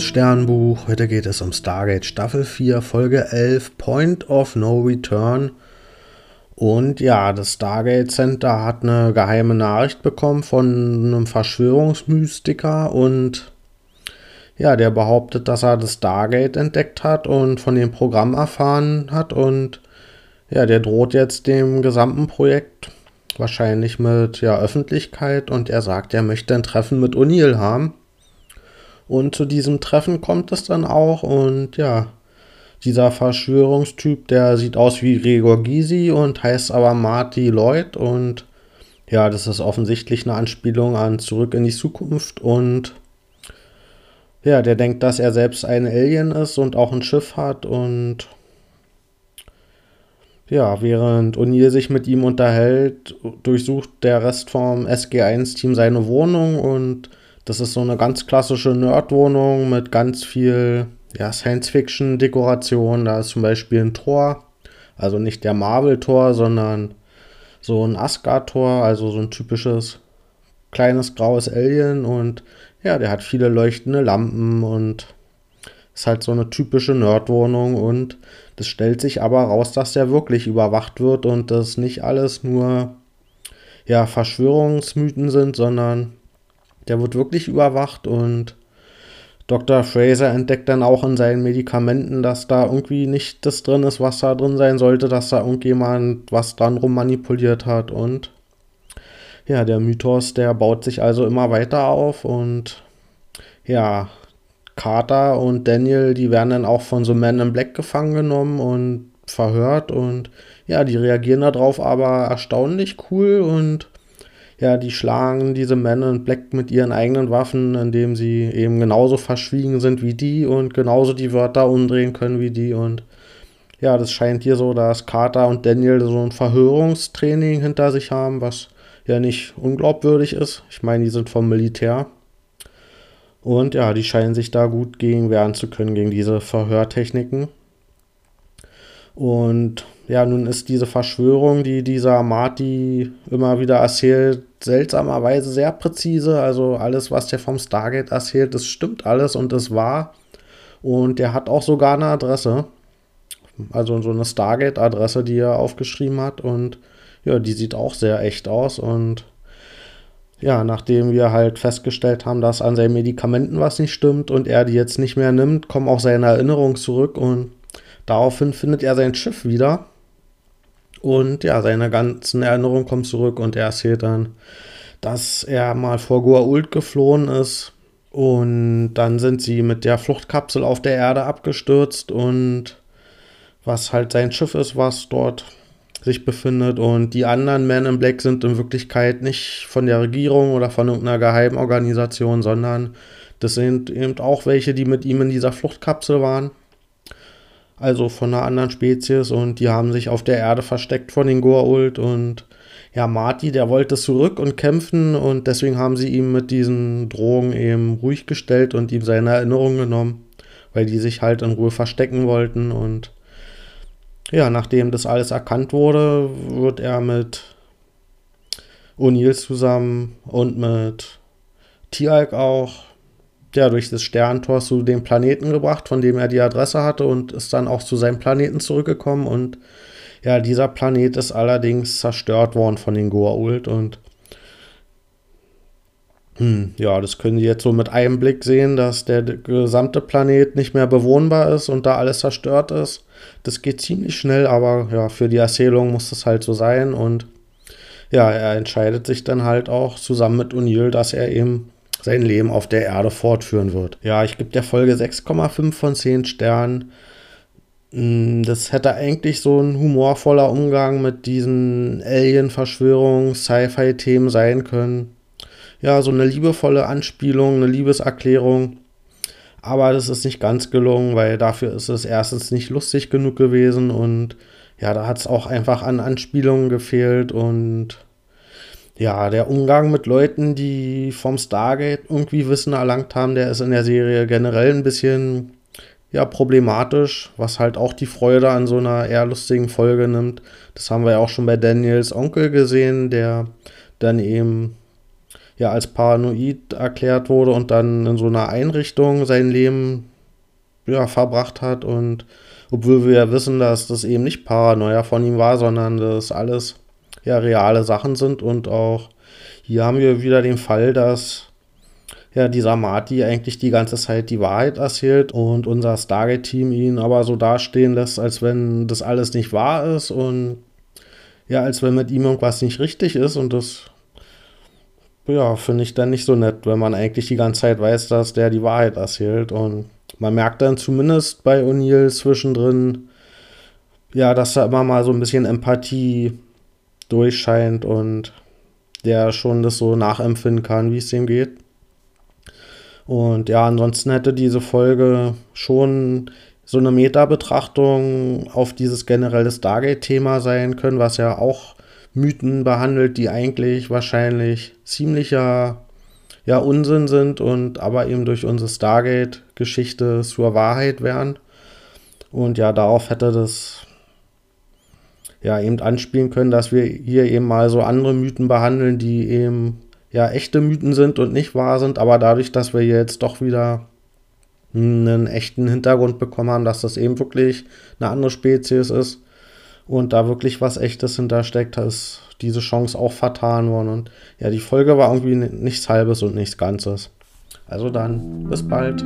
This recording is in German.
Sternbuch. Heute geht es um Stargate Staffel 4, Folge 11, Point of No Return. Und ja, das Stargate Center hat eine geheime Nachricht bekommen von einem Verschwörungsmystiker und ja, der behauptet, dass er das Stargate entdeckt hat und von dem Programm erfahren hat und ja, der droht jetzt dem gesamten Projekt wahrscheinlich mit ja, Öffentlichkeit und er sagt, er möchte ein Treffen mit O'Neill haben. Und zu diesem Treffen kommt es dann auch und ja, dieser Verschwörungstyp, der sieht aus wie Gregor Gysi und heißt aber Marty Lloyd und ja, das ist offensichtlich eine Anspielung an Zurück in die Zukunft und ja, der denkt, dass er selbst ein Alien ist und auch ein Schiff hat und ja, während O'Neill sich mit ihm unterhält, durchsucht der Rest vom SG1-Team seine Wohnung und das ist so eine ganz klassische Nerd-Wohnung mit ganz viel ja, Science-Fiction-Dekoration. Da ist zum Beispiel ein Tor, also nicht der Marvel-Tor, sondern so ein Asgard-Tor, also so ein typisches kleines graues Alien und ja, der hat viele leuchtende Lampen und ist halt so eine typische Nerdwohnung und das stellt sich aber raus, dass der wirklich überwacht wird und das nicht alles nur ja, Verschwörungsmythen sind, sondern der wird wirklich überwacht und Dr. Fraser entdeckt dann auch in seinen Medikamenten, dass da irgendwie nicht das drin ist, was da drin sein sollte, dass da irgendjemand was dran rummanipuliert hat und ja, der Mythos, der baut sich also immer weiter auf und ja, Carter und Daniel, die werden dann auch von so Men in Black gefangen genommen und verhört und ja, die reagieren darauf aber erstaunlich cool und ja, die schlagen diese Männer in Black mit ihren eigenen Waffen, indem sie eben genauso verschwiegen sind wie die und genauso die Wörter umdrehen können wie die. Und ja, das scheint hier so, dass Carter und Daniel so ein Verhörungstraining hinter sich haben, was ja nicht unglaubwürdig ist. Ich meine, die sind vom Militär. Und ja, die scheinen sich da gut gegen wehren zu können, gegen diese Verhörtechniken. Und ja, nun ist diese Verschwörung, die dieser Marty immer wieder erzählt, seltsamerweise sehr präzise. Also alles, was der vom Stargate erzählt, das stimmt alles und das war. Und der hat auch sogar eine Adresse. Also so eine Stargate-Adresse, die er aufgeschrieben hat. Und ja, die sieht auch sehr echt aus. Und ja, nachdem wir halt festgestellt haben, dass an seinen Medikamenten was nicht stimmt und er die jetzt nicht mehr nimmt, kommen auch seine Erinnerungen zurück und daraufhin findet er sein Schiff wieder und ja, seine ganzen Erinnerungen kommen zurück und er erzählt dann, dass er mal vor Goa'uld geflohen ist. Und dann sind sie mit der Fluchtkapsel auf der Erde abgestürzt und was halt sein Schiff ist, was dort sich befindet. Und die anderen Men in Black sind in Wirklichkeit nicht von der Regierung oder von irgendeiner Geheimorganisation, sondern das sind eben auch welche, die mit ihm in dieser Fluchtkapsel waren also von einer anderen Spezies und die haben sich auf der Erde versteckt von den Goa'uld und ja, Marty, der wollte zurück und kämpfen und deswegen haben sie ihm mit diesen Drohungen eben ruhig gestellt und ihm seine Erinnerungen genommen, weil die sich halt in Ruhe verstecken wollten und ja, nachdem das alles erkannt wurde, wird er mit O'Neill zusammen und mit Tialk auch ja, durch das Sterntor zu dem Planeten gebracht, von dem er die Adresse hatte und ist dann auch zu seinem Planeten zurückgekommen. Und ja, dieser Planet ist allerdings zerstört worden von den Goa'uld und hm, ja, das können Sie jetzt so mit einem Blick sehen, dass der gesamte Planet nicht mehr bewohnbar ist und da alles zerstört ist. Das geht ziemlich schnell, aber ja, für die Erzählung muss das halt so sein und ja, er entscheidet sich dann halt auch zusammen mit O'Neill, dass er eben sein Leben auf der Erde fortführen wird. Ja, ich gebe der Folge 6,5 von 10 Sternen. Mm, das hätte eigentlich so ein humorvoller Umgang mit diesen Alien-Verschwörungs-, Sci-Fi-Themen sein können. Ja, so eine liebevolle Anspielung, eine Liebeserklärung. Aber das ist nicht ganz gelungen, weil dafür ist es erstens nicht lustig genug gewesen und ja, da hat es auch einfach an Anspielungen gefehlt und ja, der Umgang mit Leuten, die vom Stargate irgendwie Wissen erlangt haben, der ist in der Serie generell ein bisschen ja, problematisch, was halt auch die Freude an so einer eher lustigen Folge nimmt. Das haben wir ja auch schon bei Daniels Onkel gesehen, der dann eben ja als paranoid erklärt wurde und dann in so einer Einrichtung sein Leben ja, verbracht hat und obwohl wir ja wissen, dass das eben nicht Paranoia von ihm war, sondern das alles ja reale Sachen sind und auch hier haben wir wieder den Fall, dass ja dieser Marty eigentlich die ganze Zeit die Wahrheit erzählt und unser Stargate-Team ihn aber so dastehen lässt, als wenn das alles nicht wahr ist und ja, als wenn mit ihm irgendwas nicht richtig ist und das ja, finde ich dann nicht so nett, wenn man eigentlich die ganze Zeit weiß, dass der die Wahrheit erzählt und man merkt dann zumindest bei O'Neill zwischendrin, ja, dass da immer mal so ein bisschen Empathie durchscheint und der schon das so nachempfinden kann, wie es ihm geht. Und ja, ansonsten hätte diese Folge schon so eine Meta-Betrachtung auf dieses generelle Stargate-Thema sein können, was ja auch Mythen behandelt, die eigentlich wahrscheinlich ziemlicher ja, Unsinn sind und aber eben durch unsere Stargate-Geschichte zur Wahrheit werden. Und ja, darauf hätte das ja eben anspielen können, dass wir hier eben mal so andere Mythen behandeln, die eben ja echte Mythen sind und nicht wahr sind, aber dadurch, dass wir jetzt doch wieder einen echten Hintergrund bekommen haben, dass das eben wirklich eine andere Spezies ist und da wirklich was echtes hintersteckt, ist diese Chance auch vertan worden und ja, die Folge war irgendwie nichts halbes und nichts ganzes. Also dann, bis bald.